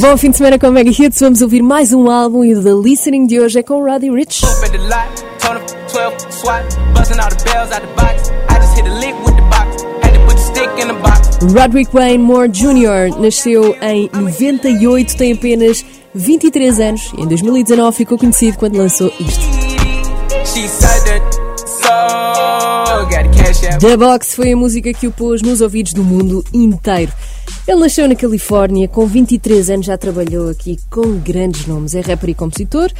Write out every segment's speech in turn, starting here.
Bom fim de semana com Mega Hits. Vamos ouvir mais um álbum e o The Listening de hoje é com Roddy Rich. Roderick Wayne Moore Jr. nasceu em 98, tem apenas 23 anos e em 2019 ficou conhecido quando lançou isto. The Box foi a música que o pôs nos ouvidos do mundo inteiro. Ele nasceu na Califórnia, com 23 anos já trabalhou aqui com grandes nomes, é rapper e compositor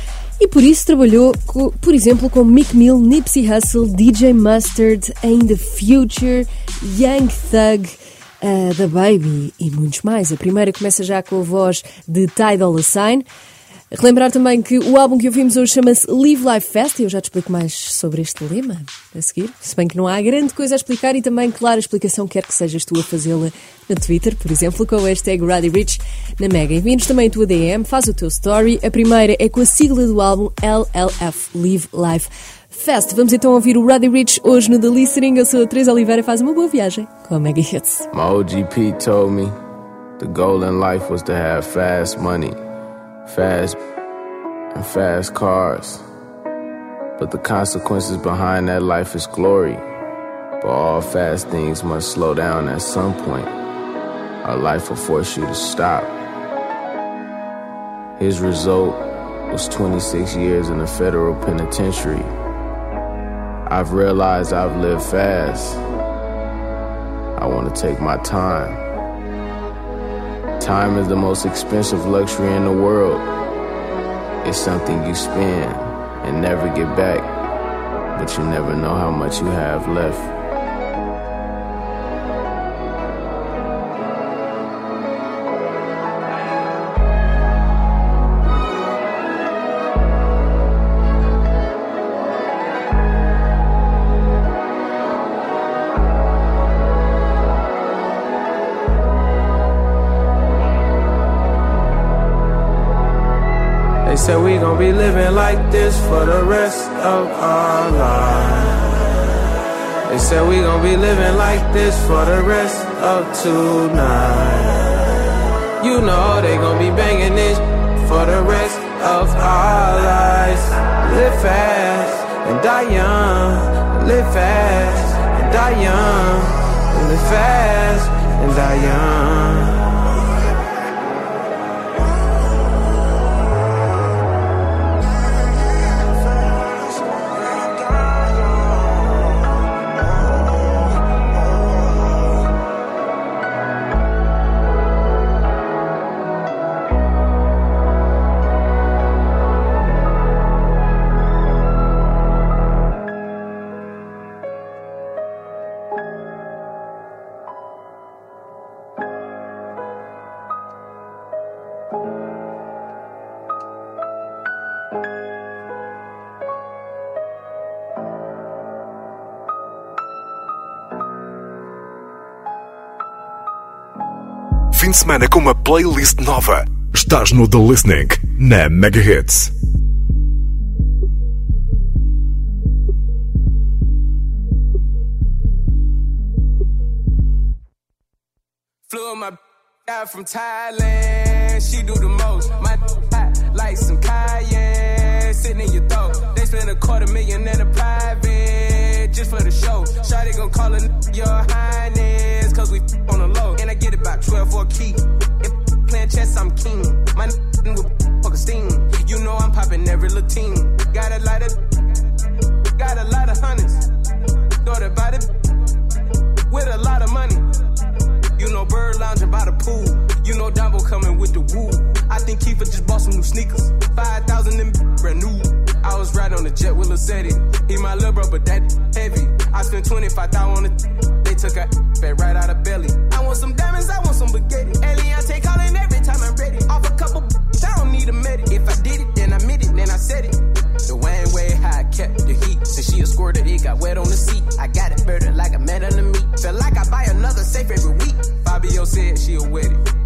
e por isso trabalhou, com, por exemplo, com Mick Mill, Nipsey Hussle, DJ Mustard, In The Future, Young Thug, uh, The Baby e muitos mais. A primeira começa já com a voz de Ty Dolla Sign. Relembrar também que o álbum que ouvimos hoje chama-se Live Life Fest e eu já te explico mais sobre este lema a seguir. Se bem que não há grande coisa a explicar e também, claro, a explicação quer que sejas tu a fazê-la no Twitter, por exemplo, com o hashtag RuddyRich na Mega. Envia-nos também a tua DM, faz o teu story. A primeira é com a sigla do álbum LLF, Live Life Fest. Vamos então ouvir o Ruddy Rich hoje no The Listening. Eu sou a Teresa Oliveira faz uma boa viagem com a Mega Hits. My OGP told me the goal in life was to have fast money. Fast and fast cars. But the consequences behind that life is glory. But all fast things must slow down at some point. Our life will force you to stop. His result was 26 years in a federal penitentiary. I've realized I've lived fast. I want to take my time. Time is the most expensive luxury in the world. It's something you spend and never get back, but you never know how much you have left. Be living like this for the rest of our lives. They said we gon' be living like this for the rest of tonight. You know they gon' be banging this for the rest of our lives. Live fast and die young. Live fast and die young. Live fast and die young. Fim de semana com uma playlist nova. Estás no The Listening, na Mega Hits. Flew my out from Thailand, she do the most. My like some cayenne, sitting in your throat. They spend a quarter million in a private just for the show. Shawty gon' call her your highness, cause we on the low. And I get about 12 for a key. If playing chess, I'm king. My with fuck a steam. You know I'm popping every Latin. Got a lot of, got a lot of hundreds. Thought about it with a lot of money. You know Bird lounging by the pool. You know Dumbo coming with the woo. I think Kiefer just bought some new sneakers. 5,000 in brand new. I was riding on the jet with Lacetti. He my little bro, but that heavy. I spent 25,000 on it. They took a fat right out of belly. I want some diamonds, I want some spaghetti. Eliante calling every time I'm ready. Off a couple, I don't need a medic. If I did it, then I admit it, then I said it. The Wayne way how I kept the heat. Since she a squirter, it got wet on the seat. I got it better like a man on the meat. Felt like I buy another safe every week. Fabio said she'll wet it.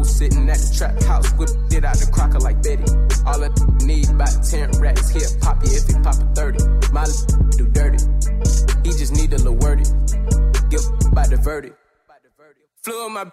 Was sitting at the trap house, whipped it out the crocker like Betty. All I need about 10 racks, here pop you if he pop a 30. My do dirty. He just need a little worded. Give by the verdict. Flew my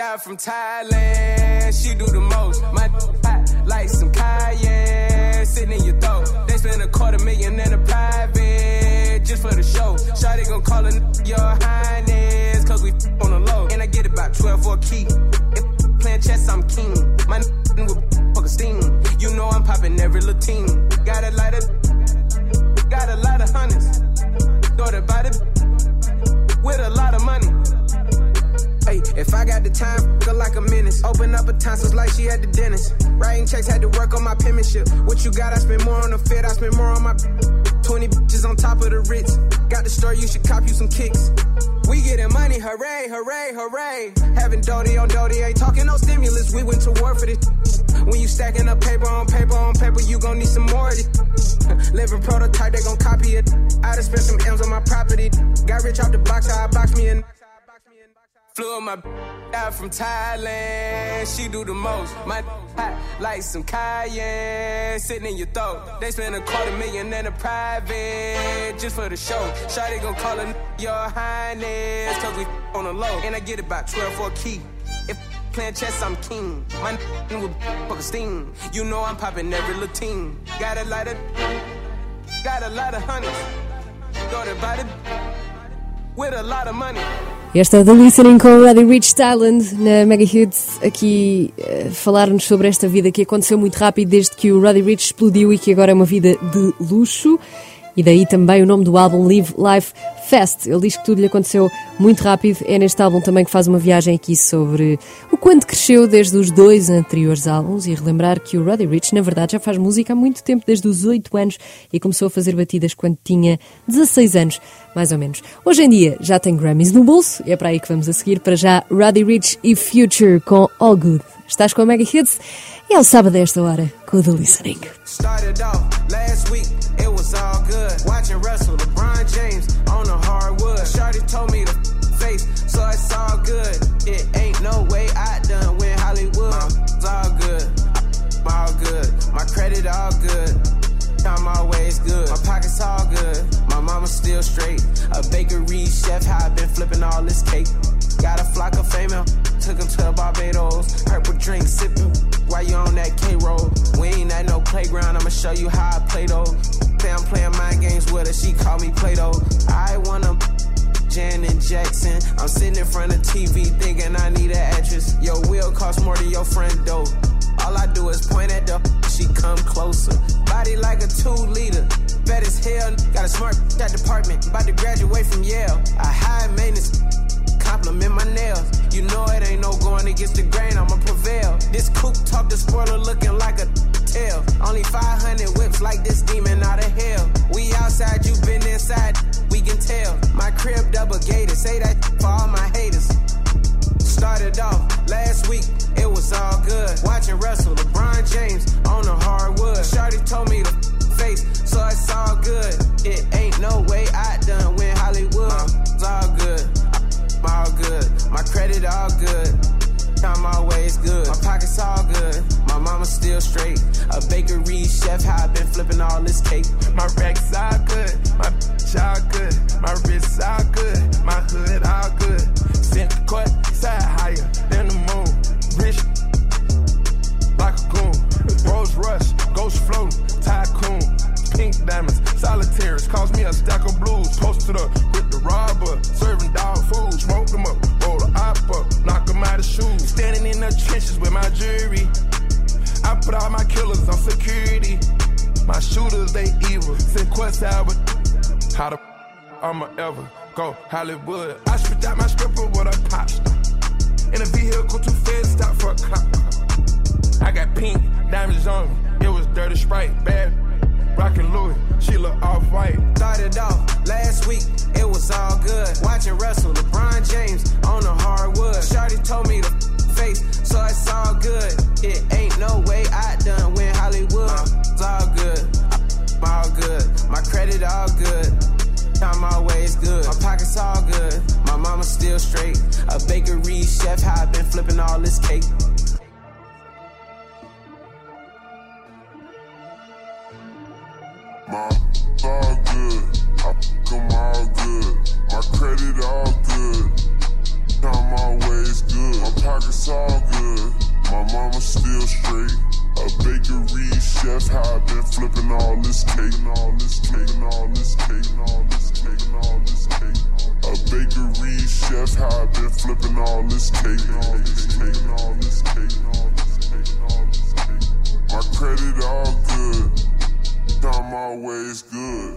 out from Thailand. She do the most. My hot like some cayenne sitting in your throat. They spend a quarter million in a private just for the show. Shawty gon' call her your highness, cause we on the low. And I get about 12 for a key. If playing chess, I'm king. My with fuck a steam. You know I'm popping every Latin. Got a lot of, got a lot of hundreds. Thought about it with a lot of money. Hey, if I got the time, feel like a menace. Open up a tonsils like she had the dentist. Writing checks, had to work on my penmanship. What you got? I spend more on the fit, I spend more on my 20 bitches on top of the Ritz. Got the store, you should cop you some kicks. We getting money, hooray, hooray, hooray. Having Doty on Doty, ain't talking no stimulus. We went to war for this. When you stacking up paper on paper on paper, you gon' need some more of this. Living prototype, they gon' copy it. I done spent some M's on my property. Got rich off the box, how I box me in. Flew my out from Thailand. She do the most. My hot like some cayenne sitting in your throat. They spend a quarter million in a private just for the show. Shawty gon' call her your highness, cause we on the low. And I get about 12 for a key. If playing chess, I'm king. My with fuck a steam. You know I'm popping every Latin. Got a lot of, got a lot of honeys. Thought about it Esta é The Listening com Roddy Rich Thailand na Mega Hits, aqui uh, falar-nos sobre esta vida que aconteceu muito rápido desde que o Roddy Rich explodiu e que agora é uma vida de luxo. E daí também o nome do álbum Live Life Fast. Ele diz que tudo lhe aconteceu muito rápido. É neste álbum também que faz uma viagem aqui sobre o quanto cresceu desde os dois anteriores álbuns e relembrar que o Roddy Rich, na verdade, já faz música há muito tempo, desde os 8 anos, e começou a fazer batidas quando tinha 16 anos, mais ou menos. Hoje em dia já tem Grammys no bolso e é para aí que vamos a seguir. Para já, Roddy Rich e Future com All Good. Estás com a Mega Hits? E é o sábado a esta hora com o The Listening. Started off last week, it was all good. Watching Russell, LeBron James on the hardwood. Shorty told me to face, so it's all good. It ain't no way I done win Hollywood. It's all good, all good. My credit all good. I'm always good. My pockets all good. My mama's still straight. A bakery chef, how I been flipping all this cake. Got a flock of female, took him to Barbados. Purple drink sipping while you on that K roll. We ain't at no playground, I'ma show you how I play those. Say I'm playing mind games with her, she call me Play Doh. I wanna Janet Jackson. I'm sitting in front of TV thinking I need an actress. Your wheel costs more than your friend dough. All I do is point at the she come closer. Body like a two liter. Bet as hell. Got a smart that department. About to graduate from Yale. A high maintenance compliment my nails. You know it ain't no going against the grain, I'ma prevail. This coupe talk the spoiler looking like a tail. Only 500 whips like this demon out of hell. We outside, you been inside, we can tell. My crib double gated, say that for all my haters. Started off last week, it was all good. Watching Russell, My pockets all good. My mama still straight. A bakery chef, how I been flipping all this cake. My racks all good. My bitch all good. My wrists all good. My hood all good. Put all my killers on security. My shooters, they evil. Send quest out how the I'ma ever go Hollywood. I spit out my stripper with a pop star. In a vehicle too fast, stop for a cop. I got pink diamonds on me. It was dirty sprite, bad. Rockin' Louis, she look off white. Started off last week, it was all good. Watching Russell, LeBron James straight. A bakery chef, how I been flipping all this cake. This cake, all this cake, all this cake, all this cake, all this cake. My credit all good. Good.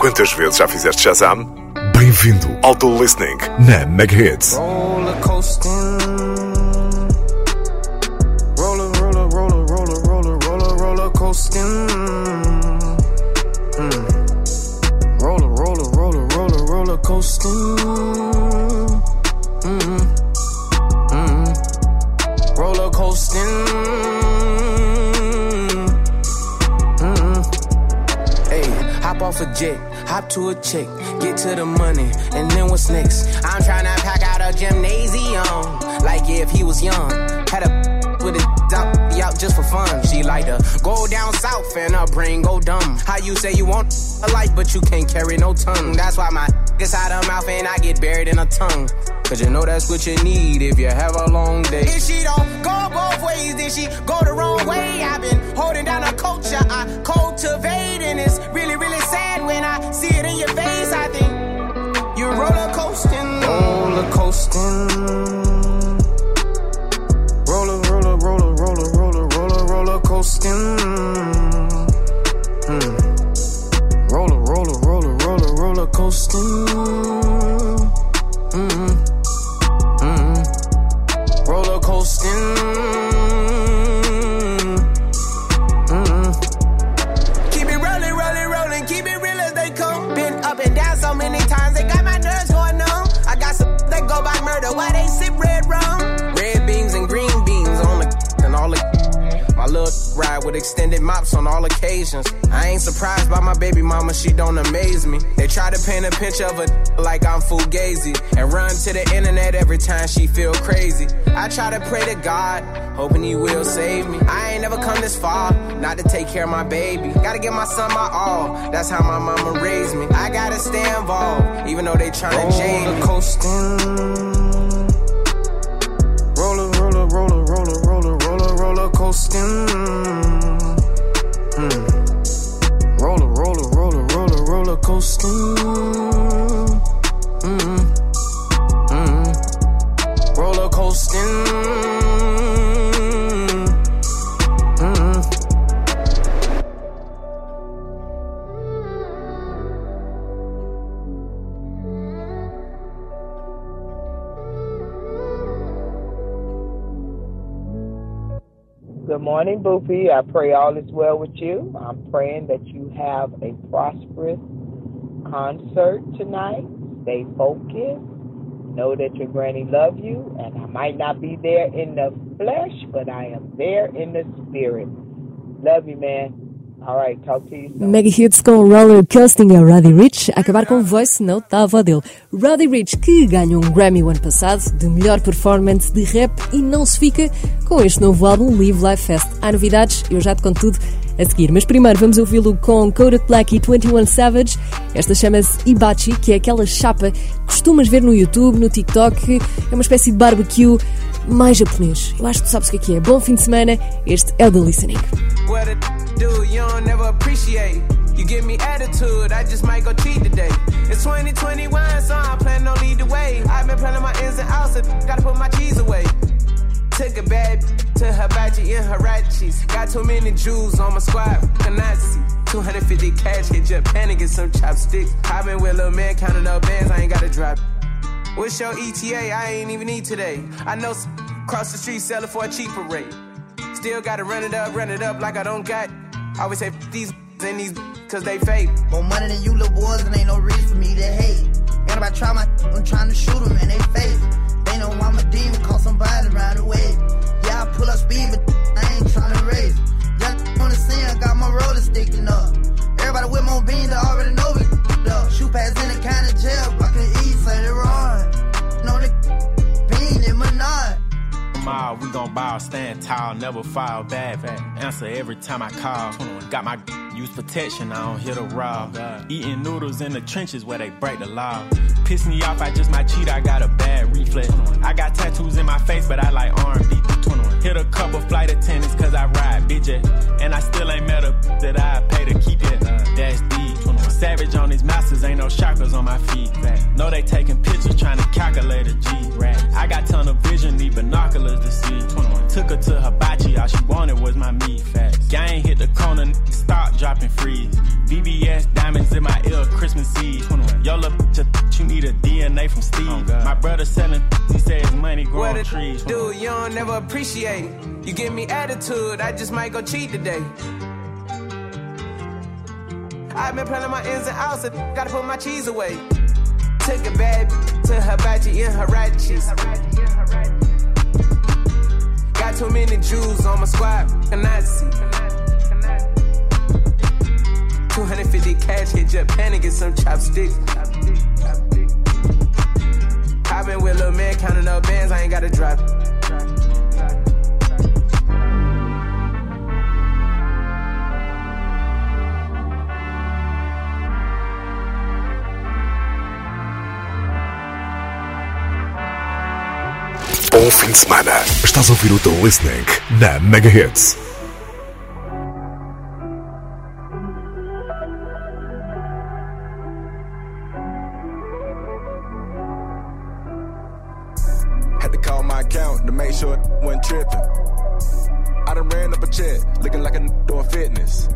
Quantas vezes já fizeste Shazam? Bem-vindo ao Do Listening na Mega Hits. Roller to a chick, get to the money, and then what's next? I'm tryna pack out a gymnasium, like yeah, if he was young. Had a with a dump out just for fun. She like to go down south and her brain go dumb. How you say you want a life, but you can't carry no tongue? That's why my gets out of mouth and I get buried in a tongue. Cause you know that's what you need if you have a long day. If she don't go both ways, then she go the wrong way. I've been holding down a culture I cultivate, and it's really, really see it in your face. I think you're roller coasting, roller coasting. Roller, roller, roller, roller, roller, roller, roller coasting. Hmm. Roller, roller, roller, roller, roller coasting. Occasions. I ain't surprised by my baby mama, she don't amaze me. They try to paint a picture of a like I'm fugazi and run to the internet every time she feel crazy. I try to pray to God, hoping he will save me. I ain't never come this far, not to take care of my baby. Gotta give my son my all, that's how my mama raised me. I gotta stay involved, even though they tryna jade me. coasting. Roller, roller, roller, roller, roller, roller, roller coasting. Good morning, Boopy. I pray all is well with you. I'm praying that you have a prosperous concert tonight. Stay focused. Know that your granny love you, and I might not be there in the flesh, but I am there in the spirit. Love you, man. All right, talk to you soon. Mega Hits com Roller Coasting é o Roddy Rich, a acabar com Voice Note da avó dele. Roddy Rich, que ganhou um Grammy o ano passado de melhor performance de rap e não se fica com este novo álbum Live Life Fest. Há novidades, eu já te conto tudo a seguir. Mas primeiro vamos ouvi-lo com Kodak Black e 21 Savage. Esta chama-se Ibachi, que é aquela chapa que costumas ver no YouTube, no TikTok. É uma espécie de barbecue mais japonês. Eu acho que tu sabes o que é que é. Bom fim de semana, este é o The Listening. Do, you don't never appreciate. You give me attitude, I just might go cheat today. It's 2021, so I'm planning on lead the way. I've been planning my ins and outs, so gotta put my cheese away. Took a bad to hibachi in Harachis. Got too many Jews on my squad, Nazi. 250 cash, hit Japan and get some chopsticks. i been with little man counting up bands, I ain't gotta drop. What's your ETA? I ain't even need today. I know cross the street sell it for a cheaper rate. Still gotta run it up, run it up like I don't got. I always say these and these cause they fake. More money than you little boys, and ain't no reason for me to hate. And if I try my, I'm trying to shoot them in their face. They know I'm a demon, call somebody right away. Yeah, I pull up speed, but I ain't trying to race. Young on the scene, I got my roller sticking up. Everybody with more beans, I already know we gon' ball, stand tall, never fall bad. Answer every time I call. Got my use protection, I don't hit a rob. Eating noodles in the trenches where they break the law. Piss me off, I just might cheat, I got a bad reflex. I got tattoos in my face, but I like R&B. Hit a couple flight attendants cause I ride bitch And I still ain't met a that I pay to keep it. That's deep. Savage on these masters, ain't no chakras on my feet. Know they taking pictures trying to calculate a G. I got tunnel vision, need binoculars to see. Took her to hibachi, all she wanted was my meat. Gang hit the corner, stop dropping freeze. VBS diamonds in my ear, Christmas Eve. Yo, look, you need a DNA from Steve. Oh my brother selling, he said his money growing what trees. Dude, you don't never appreciate it. You give me attitude, I just might go cheat today. I've been planning my ins and outs, and gotta put my cheese away. Took a bad to hibachi in Hirachis. Got too many Jews on my squad, and I 250 cash hit Japan and get some chopsticks. I've been with little man counting up bands, I ain't gotta drop Bom fim de semana. Estás a ouvir o The Listening na Mega Hits. Had to call my account to make sure it wasn't tripping. I done ran up a check, looking like a doing fitness.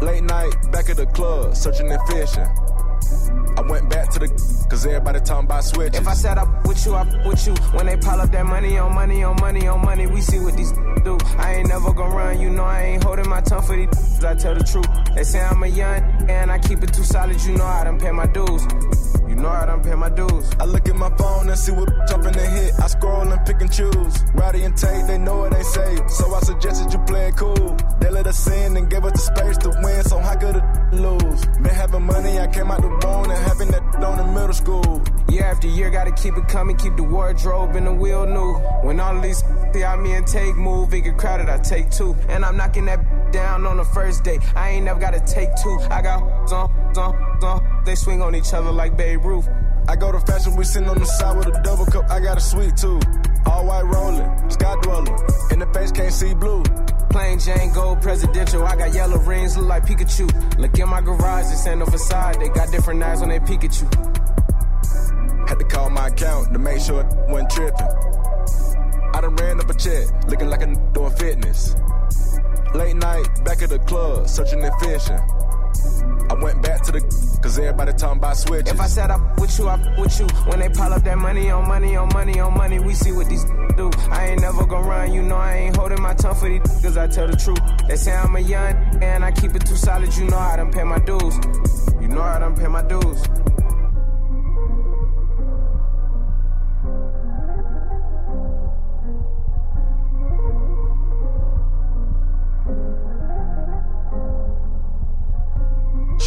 Late night, back at the club, searching and fishing. I went back to the cause everybody talking about switches. If I set up with you, I with you. When they pile up that money on money on money on money, we see what these do. I ain't never gonna run, you know I ain't holding my tongue for these. I tell the truth. They say I'm a young and I keep it too solid, you know I done pay my dues. Know I done pay my dues. I look at my phone and see what jumping the hit. I scroll and pick and choose. Roddy and Tate, they know it ain't safe. So I suggested you play it cool. They let us in and gave us the space to win, so how could it lose? Been having money, I came out the bone and having that on in middle school. Year after year, gotta keep it coming, keep the wardrobe and the wheel new. When all these see out me and take move, it get crowded, I take two. And I'm knocking that down on the first day. I ain't never gotta take two. I got on, on, on. They swing on each other like Babe Ruth. I go to fashion, we sitting on the side with a double cup. I got a sweet too. All white rolling, sky dwelling. In the face, can't see blue. Plain Jane gold presidential. I got yellow rings, look like Pikachu. Look in my garage, this ain't no facade. They got different eyes peek at you. Had to call my account to make sure it wasn't tripping. I done ran up a check, looking like a doing fitness. Late night, back at the club, searching and fishing. I went back to the cause everybody talking about switches. If I said up with you, I with you. When they pile up that money on money on money on money, we see what these do. I ain't never gonna run, you know I ain't holding my tongue for these cause I tell the truth. They say I'm a young and I keep it too solid, you know I done pay my dues. You know I done pay my dues.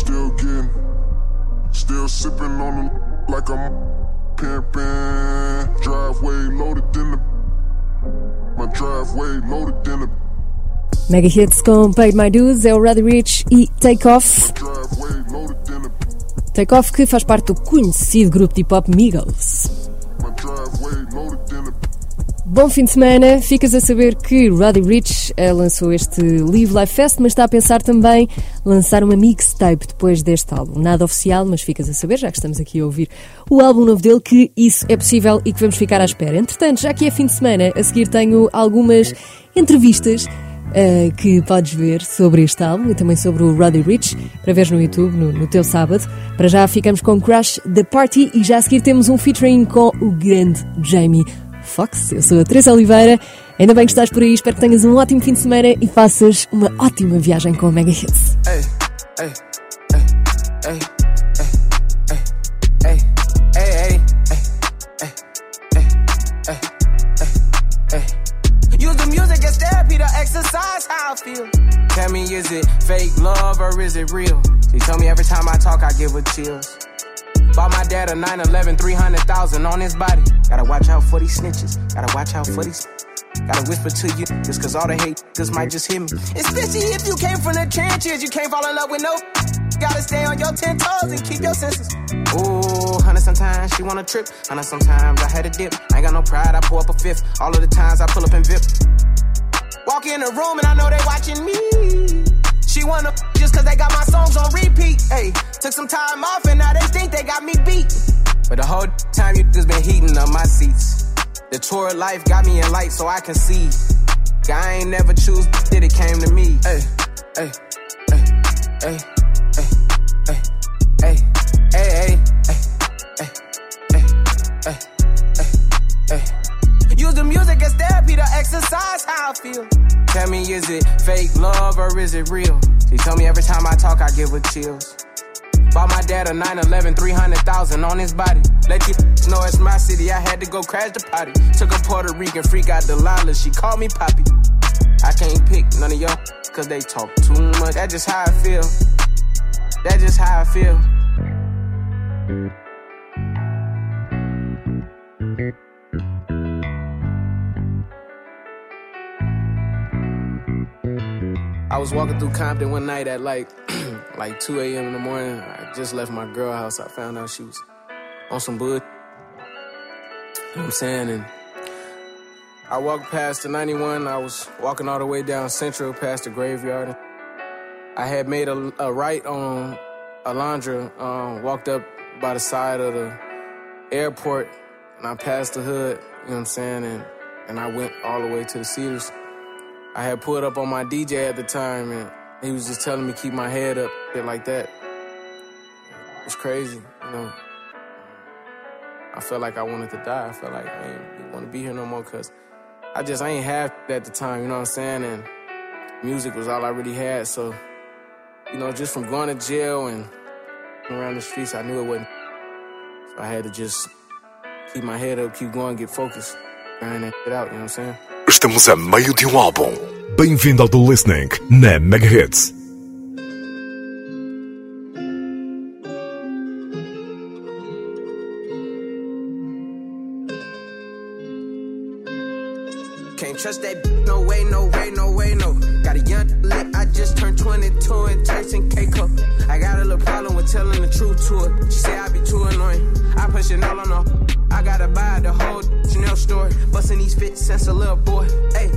Still getting, still sipping on them like I'm pimping. Driveway loaded in the, my driveway loaded in the. Mega Hits com Paid My Dues é o Roddy Rich e Take Off. Take Off que faz parte do conhecido grupo de hip hop Migos. Bom fim de semana. Ficas a saber que Roddy Rich uh, lançou este Live Life Fest, mas está a pensar também lançar uma mixtape depois deste álbum. Nada oficial, mas ficas a saber, já que estamos aqui a ouvir o álbum novo dele, que isso é possível e que vamos ficar à espera. Entretanto, já que é fim de semana, a seguir tenho algumas entrevistas Uh, que podes ver sobre este álbum e também sobre o Roddy Rich para ver no YouTube no, no, teu sábado. Para já ficamos com Crash The Party e já a seguir temos um featuring com o grande Jamie Fox. Eu sou a Teresa Oliveira. Ainda bem que estás por aí. Espero que tenhas um ótimo fim de semana e faças uma ótima viagem com a Mega Hits. Exercise how I feel. Tell me, is it fake love or is it real? She tell me every time I talk, I give her chills. Bought my dad a 911, 300,000 on his body. Gotta watch out for these snitches. Gotta watch out for these. Gotta whisper to you, just cause all the hate just might just hit me. Especially if you came from the trenches, you can't fall in love with no. Gotta stay on your ten toes and keep your senses. Ooh, honey, sometimes she wanna trip. Honey, sometimes I had a dip. I ain't got no pride, I pull up a fifth. All of the times I pull up and VIP. Walk in the room and I know they watching me. Wanna just cause they got my songs on repeat. Hey, took some time off and now they think they got me beat. But the whole time you just been heating up my seats. The tour of life got me in light so I can see. I ain't never choose, did it came to me. Hey, hey, hey, hey, music as therapy to exercise how I feel. Tell me, is it fake love or is it real? She told me every time I talk, I give her chills. Bought my dad a 911, 300,000 on his body. Let you know it's my city, I had to go crash the party. Took a Puerto Rican freak out Delilah, she called me Poppy. I can't pick none of y'all, cause they talk too much. That's just how I feel. That's just how I feel. I was walking through Compton one night at like like 2 a.m. in the morning. I just left my girl house. I found out she was on some bud. You know what I'm saying? And I walked past the 91. I was walking all the way down Central past the graveyard. I had made a, a right on Alondra, um, walked up by the side of the airport, and I passed the hood, you know what I'm saying? And, and I went all the way to the Cedars. I had pulled up on my DJ at the time, and he was just telling me keep my head up, shit like that. It was crazy, you know. I felt like I wanted to die. I felt like I didn't want to be here no more because I just I ain't have at the time, you know what I'm saying? And music was all I really had. So, you know, just from going to jail and around the streets, I knew it wasn't. So I had to just keep my head up, keep going, get focused, grind that shit out, you know what I'm saying? Estamos a meio de um álbum. Bem-vindo ao The Listening na Mega Hits. Can't trust that no way, no way, no way, no. Got a young lit, I just turned 22 and tasting cake up. I got a little problem with telling the truth to her. She say I be too annoying. I push it all on her. I gotta buy the whole Chanel store. Busting these fits since a little boy. Hey,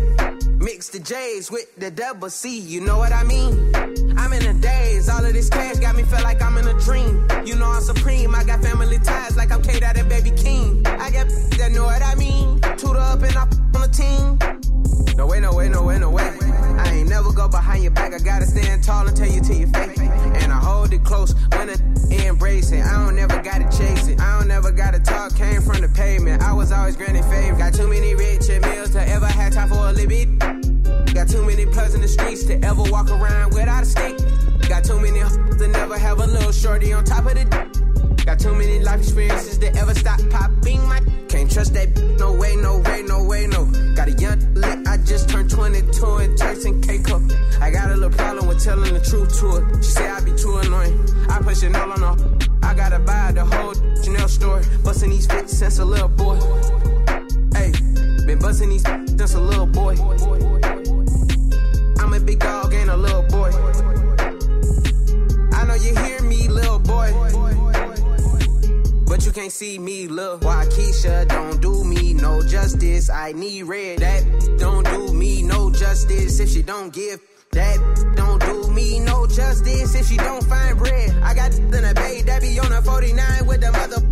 mix the J's with the double C, you know what I mean? I'm in a daze. All of this cash got me feel like I'm in a dream. You know I'm supreme. I got family ties like I'm K Dot and Baby King. I got that know what I mean. Tutor up and I on the team. No way, no way, no way, no way. I ain't never go behind your back. I gotta stand tall and tell you to your face. And I hold it close when it embrace it. I don't ever gotta chase it. I don't ever gotta talk. Came from the pavement. I was always granted favor. Got too many rich and meals to ever have time for a bit. Got too many plugs in the streets to ever walk around without a stick. Got too many to never have a little shorty on top of the. d- Got too many life experiences to ever stop popping my. Can't trust that. No way, no way, no way, no. Got a young lit. I just turned 22 and tasting K up. I got a little problem with telling the truth to her. She say I be too annoying. I push it all on her. I gotta buy the whole Chanel store. Busting these fits since a little boy. Hey, been busting these since a little boy. I'm a big dog, can't see me, look. Why Keisha don't do me no justice? I need red. That don't do me no justice if she don't give. That don't do me no justice if she don't find bread. I got in a bay that be on a 49 with the mother.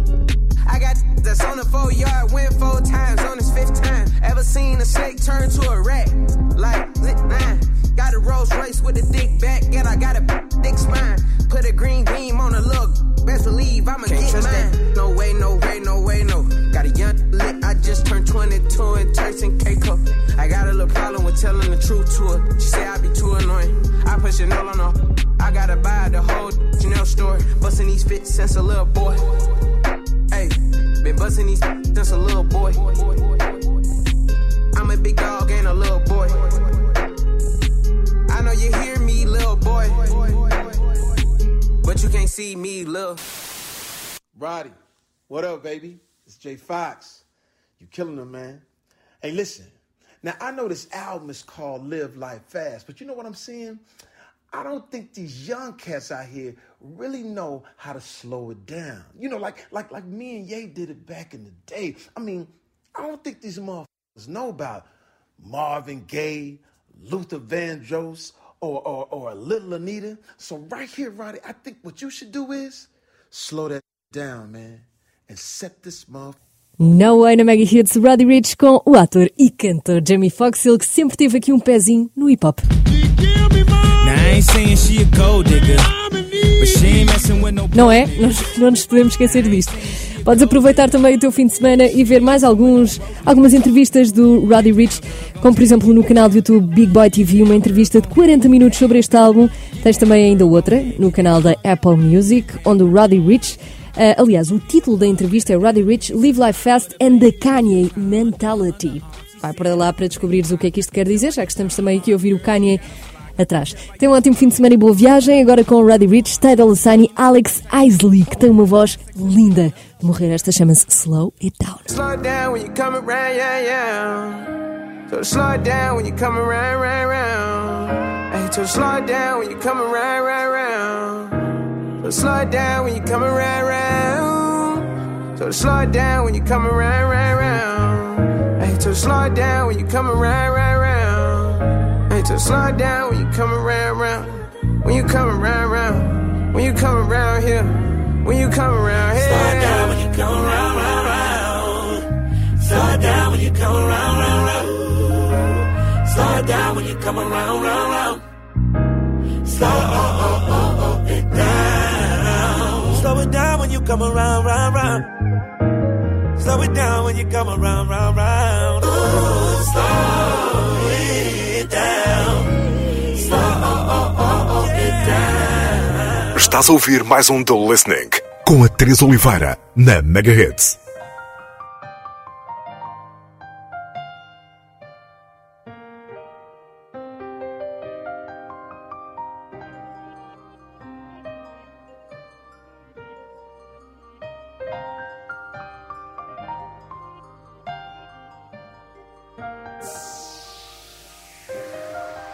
I got that's on the four yard, went four times on his fifth time. Ever seen a snake turn to a rat? Like nine. Got a Rolls Royce with a thick back, and I got a thick spine. Put a green beam on a look. Best believe I'ma Can't get trust mine. that. No way, no way, no way, no. Got a young lit, I just turned 22 and tasting cake up. I got a little problem with telling the truth to her. She say I be too annoying. I push it all on her. I gotta buy the whole Chanel store. Busting these fits since a little boy. Hey, been busting these since a little boy. I'm a big dog, and a little boy. I know you hear me, little boy. But you can't see me, little. Roddy, what up, baby? It's Jay Fox. You killing them, man. Hey, listen. Now, I know this album is called Live Life Fast, but you know what I'm saying? I don't think these young cats out here really know how to slow it down. You know, like like like me and Ye did it back in the day. I mean, I don't think these motherfuckers know about Marvin Gaye, Luther Vandross, or, or or Little Anita. So right here, Roddy, I think what you should do is slow that down, man, and set this motherfucker. Não é na Mega Hits Roddy Rich com o ator e cantor Jamie Foxx, ele que sempre teve aqui um pezinho no hip hop. Não é? Nós não nos podemos esquecer disto. Podes aproveitar também o teu fim de semana e ver mais alguns, algumas entrevistas do Roddy Rich, como por exemplo no canal do YouTube Big Boy TV, uma entrevista de 40 minutos sobre este álbum. Tens também ainda outra no canal da Apple Music, onde o Roddy Rich Uh, aliás, o título da entrevista é Roddy Rich, Live Life Fast and the Kanye Mentality. Vai para lá para descobrires o que é que isto quer dizer, já que estamos também aqui a ouvir o Kanye atrás. Tem um ótimo fim de semana e boa viagem. Agora com o Roddy Rich, Tidal Lassani, Alex Isley, que tem uma voz linda. Morrer, esta chama-se Slow It Down. Slow down when you come around, yeah, yeah. So slow down when you come around, round, round. Hey, so slow down when you come around, round, round. So slow down when you come around, round. So slow down when you come around, round, round. Hey, so slow down when you come around, round, round. So slow it down when you come around, round. When you come around, round. When you come around here. When you come around here. Slow it down when you come around, round, round. Slow it down when you come around, round, round. Slow it down when you come around, round, round. Slow oh, oh, oh, oh, it down. Slow it down when you come around, round, round. Slow it down when you come around, round, round. Ooh, slow Estás a ouvir mais um The Listening com a Teresa Oliveira na Mega Hits.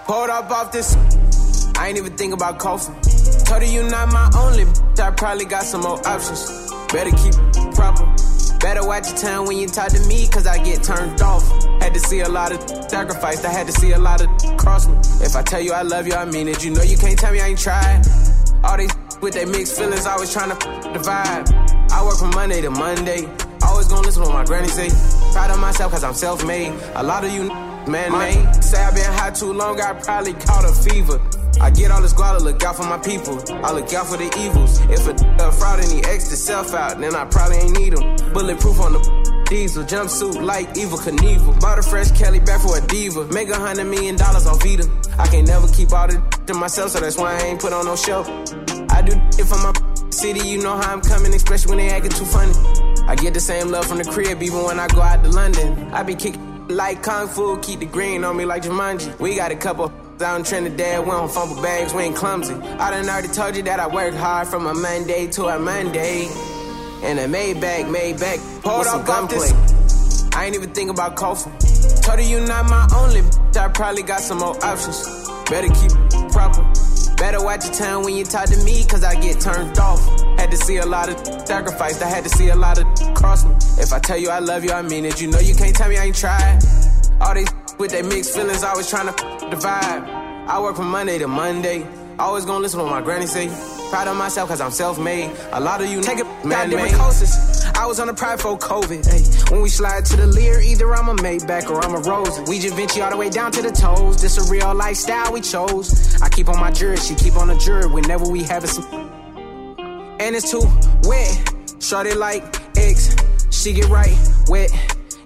Pulled up off this. I ain't even think about coughing. Told her you not my only. I probably got some more options. Better keep it proper. Better watch your time when you talk to me, cause I get turned off. Had to see a lot of sacrifice, I had to see a lot of cross me. If I tell you I love you, I mean it. You know you can't tell me I ain't tried. All these with their mixed feelings, always trying to the vibe. I work from Monday to Monday. Always gonna listen to what my granny say. Proud of myself cause I'm self made. A lot of you man made. Say I've been high too long, I probably caught a fever. I get all this guala, look out for my people. I look out for the evils. If a, a fraud and he X self out, then I probably ain't need him. Bulletproof on the diesel, jumpsuit like Evel Knievel. Bought a fresh Kelly back for a diva. Make a hundred million dollars off Vita. I can't never keep all the to myself, so that's why I ain't put on no show. I do it for my city, you know how I'm coming, especially when they acting too funny. I get the same love from the crib, even when I go out to London. I be kicking like Kung Fu, keep the green on me like Jumanji. We got a couple out in Trinidad, we don't fumble bags, we ain't clumsy. I done already told you that I work hard from a Monday to a Monday. And a Maybach, Maybach, pulled up gunplay. I ain't even think about coughing. Told her you not my only, I probably got some more options. Better keep it proper. Better watch your time when you talk to me, cause I get turned off. Had to see a lot of sacrifice, I had to see a lot of cross me. If I tell you I love you, I mean it. You know you can't tell me I ain't tried. All these with their mixed feelings, always trying to the vibe. I work from Monday to Monday. Always gonna listen to what my granny say. Proud of myself cause I'm self-made. A lot of you take it man different coasts. I was on the pride for COVID. Hey, when we slide to the leer, either I'm a Maybach or I'm a Rose. We Da Vinci all the way down to the toes. This a real lifestyle we chose. I keep on my jury, she keep on the jury whenever we have some. And it's too wet. Shorty like X. She get right wet.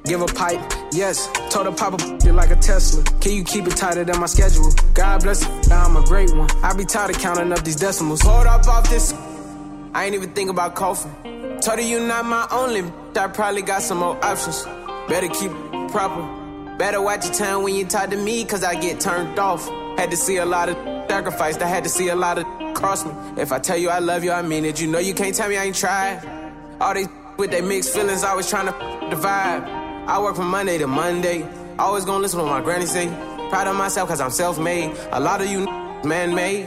Give a pipe, yes. Told her pop a like a Tesla. Can you keep it tighter than my schedule? God bless it, I'm a great one. I be tired of counting up these decimals. Hold up off this. I ain't even think about coughing. Told her you not my only. I probably got some more options. Better keep proper. Better watch your time when you talk to me, cause I get turned off. Had to see a lot of sacrifice, I had to see a lot of cross me. If I tell you I love you, I mean it. You know you can't tell me I ain't tried. All these with their mixed feelings, always trying to the vibe. I work from Monday to Monday. Always gonna listen to what my granny say. Proud of myself cause I'm self-made. A lot of you man-made.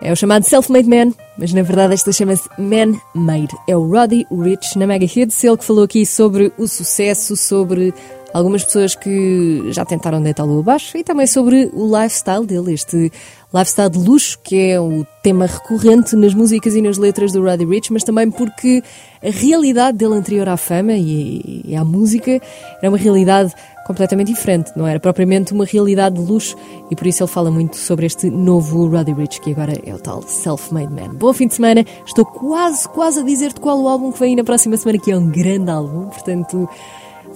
É o chamado Self-Made Man, mas na verdade esta chama-se Man-Made. É o Roddy Rich na Mega Hits, ele que falou aqui sobre o sucesso, sobre algumas pessoas que já tentaram deitá-lo abaixo e também sobre o lifestyle dele, este lifestyle de luxo, que é o tema recorrente nas músicas e nas letras do Roddy Rich, mas também porque a realidade dele anterior à fama e, e à música era uma realidade completamente diferente, não era propriamente uma realidade de luxo e por isso ele fala muito sobre este novo Roddy Rich, que agora é o tal Self-Made Man. Bom fim de semana, estou quase, quase a dizer-te qual o álbum que vem na próxima semana, que é um grande álbum, portanto.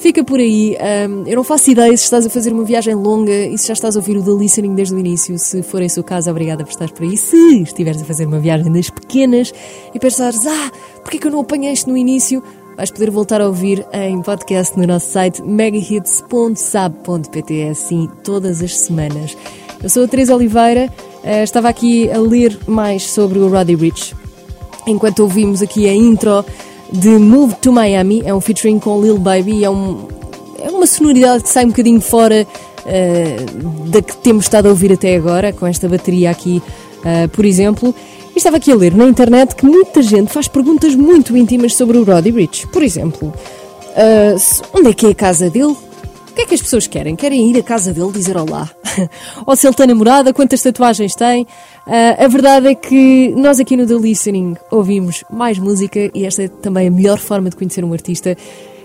Fica por aí. Um, eu não faço ideia se estás a fazer uma viagem longa e se já estás a ouvir o The Listening desde o início. Se for esse o caso, obrigada por estar por aí. Se estiveres a fazer uma viagem das pequenas e pensares, ah, porquê que eu não apanhei isto no início? Vais poder voltar a ouvir em podcast no nosso site megahits.sab.pt, é assim todas as semanas. Eu sou a Teresa Oliveira, uh, estava aqui a ler mais sobre o Roddy Rich enquanto ouvimos aqui a intro de Move to Miami, é um featuring com Lil Baby, é, um, é uma sonoridade que sai um bocadinho fora uh, da que temos estado a ouvir até agora, com esta bateria aqui, uh, por exemplo. E estava aqui a ler na internet que muita gente faz perguntas muito íntimas sobre o Roddy Rich. Por exemplo, uh, onde é que é a casa dele? O que é que as pessoas querem? Querem ir à casa dele dizer olá? Ou se ele tem namorada, quantas tatuagens tem? Uh, a verdade é que nós aqui no The Listening ouvimos mais música e esta é também a melhor forma de conhecer um artista.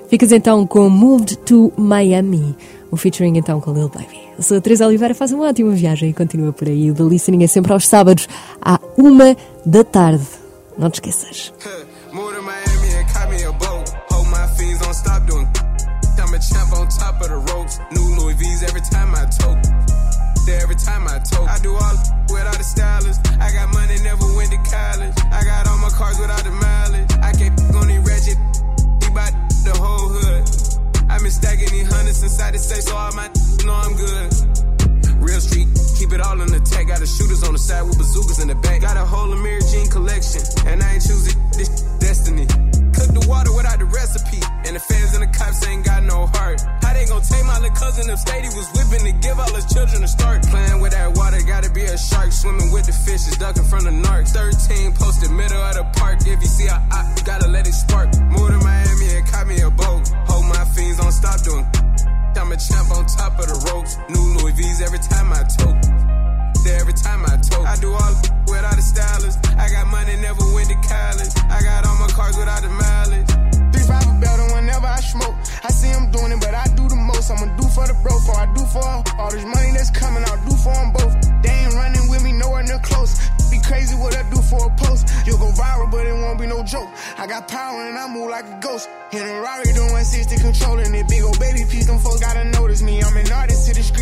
Ficas então com Moved to Miami, o featuring então com Lil Baby. Eu sou a Teresa Oliveira, faz uma ótima viagem e continua por aí. O The Listening é sempre aos sábados, à uma da tarde. Não te esqueças.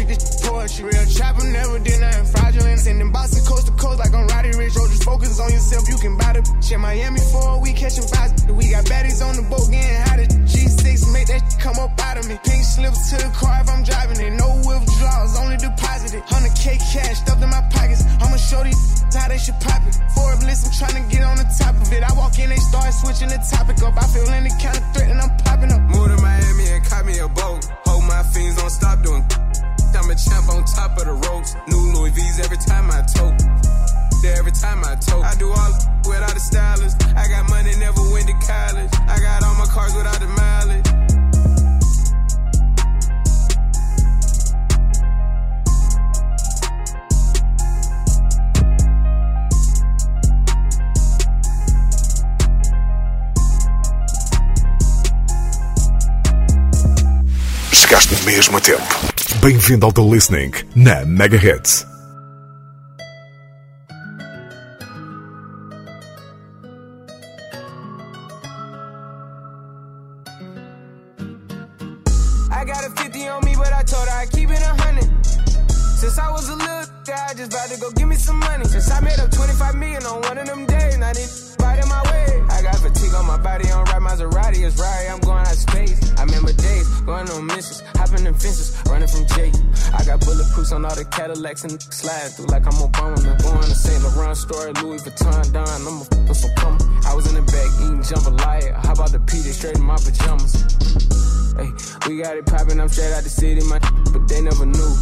The this poetry. Real trapper, never did nothing fraudulent. Sending boxes coast to coast like I'm Roddy Rich. Or just focus on yourself, you can buy the shit. Miami for a week, catching vibes. We got baddies on the boat, getting hot. G6, make that come up out of me. Pink slips to the car if I'm driving it. No withdrawals, only deposited. 100k cash stuffed in my pockets. I'ma show these how they should pop it. Forbes, I'm trying to get on the top of it. I walk in, they start switching the topic up. I feel any kind of threat and I'm popping up. Move to Miami and caught me a boat. Hold my fiends, don't stop doing. I'm a champ on top of the ropes. New Louis V's every time I tote. Every time I tote. I do all without a stylist. I got money, never went to college. I got all my cars without the mileage. Chegaste mesmo a tempo. Bem-vindo ao The Listening na Mega Hits. I got a 50 on me, but I told her I keep it a hundred. Since I was a I just about to go give me some money. Since I made up 25 million on one of them days, my got fatigue on my body, on right Maserati, it's right, I'm going out space. I remember days going on missions, hopping in fences, running from Jake. I got bulletproofs on all the Cadillacs and slide through like I'm Obama. I'm going to St. Laurent store, Louis Vuitton, Don. I'ma f with some cum. I was in the back eating jambalaya. How about the Peter straight in my pajamas? Hey, we got it poppin', I'm straight out the city, my but they never knew.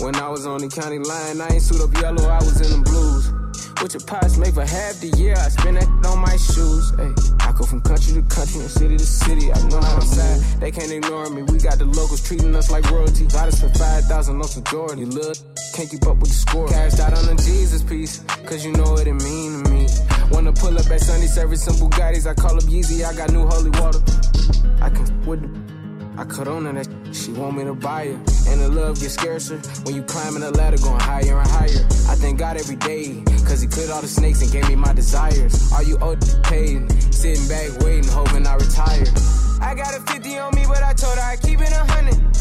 When I was on the county line, I ain't suit up yellow, I was in the blues. What your pots make for half the year, I spend that on my shoes. Hey, I go from country to country and city to city. I know how I'm sad, they can't ignore me. We got the locals treating us like royalty. Got us for 5,000 on some Jordan. Look, can't keep up with the score. Cashed out on the Jesus piece, cause you know what it mean to me. Wanna pull up at Sunday service, some Bugattis. I call up Yeezy, I got new holy water. I can with the I cut on her that she want me to buy her. And the love gets scarcer when you climbing the ladder, going higher and higher. I thank God every day, cause he cleared all the snakes and gave me my desires. Are you paid? Sitting back waiting, hoping I retire. I got a 50 on me, but I told her I keep it a hundred.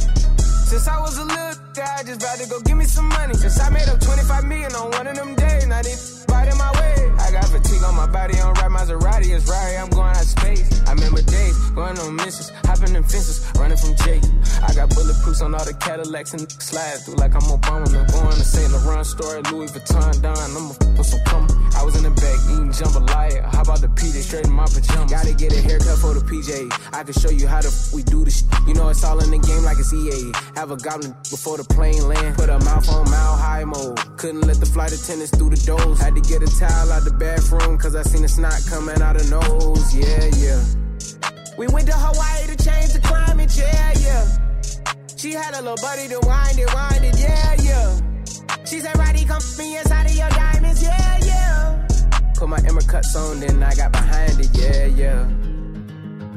Since I was a little guy, I just about to go give me some money. Since I made up 25 million on one of them days, now they right in my way. I got fatigue on my body, on right Maserati, it's right, I'm going out space. I remember days, going on missions, hopping in fences, running from Jake. I got bulletproofs on all the Cadillacs and slide through like I'm Obama. I'm going to St. Laurent store, Louis Vuitton, Don. I'ma f with some cum. I was in the back eating jambalaya. How about the PJ straight in my pajamas? Gotta get a haircut for the PJ. I can show you how f- we do this. You know it's all in the game like it's EA. Have a goblin before the plane land. Put a mouth on mile high mode. Couldn't let the flight attendants through the doors. Had to get a towel out the bathroom cause I seen the snot coming out of nose. Yeah, yeah. We went to Hawaii to change the climate, yeah, yeah. She had a little buddy to wind it, wind it, yeah, yeah. She said, Roddy, come me inside of your diamonds, yeah, yeah. Put my Emma cuts on, then I got behind it, yeah, yeah.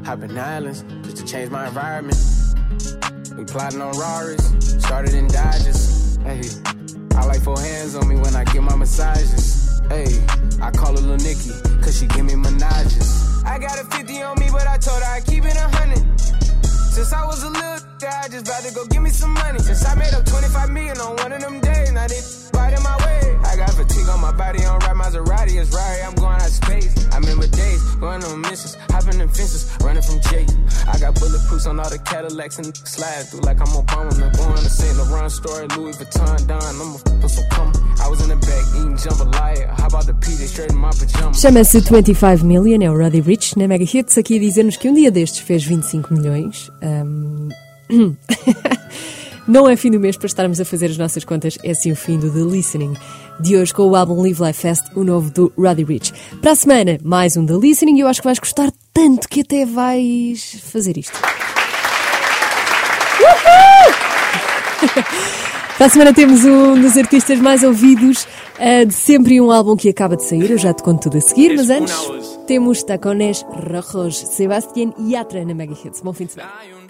Hopping islands just to change my environment. We plotting on Raris, started in Dodges. Hey, I like four hands on me when I get my massages. Hey, I call her Lil Nicky, cause she give me menages. I got a 50 on me, but I told her I keep it a hundred. Since I was a little I just about to go give me some money. Since I made up 25 million on one of them days, now they right in my way. I got fatigue on my body, on right Maserati, it's right, I'm going out space. I remember days, going on missions, hopping in fences, running from Jake. I got bulletproofs on all the Cadillacs and slide through like I'm Obama. I'm going to St. Laurent store, Louis Vuitton, Don. I'ma f with. I was in the back eating jambalaya. How about the PJ straight in my pajamas? Chama-se 25 Million, é o Roddy Rich na Mega Hits, aqui a dizer-nos que um dia destes fez 25 milhões. Ahm, Não é fim do mês para estarmos a fazer as nossas contas, é sim o fim do The Listening. De hoje com o álbum Live Life Fest, o novo do Roddy Rich. Para a semana, mais um The Listening e eu acho que vais gostar tanto que até vais fazer isto. Para a semana temos um dos artistas mais ouvidos uh, de sempre e um álbum que acaba de sair, eu já te conto tudo a seguir, mas antes temos Tacones Rojos, Sebastián Yatra na Mega Hits. Bom fim de semana.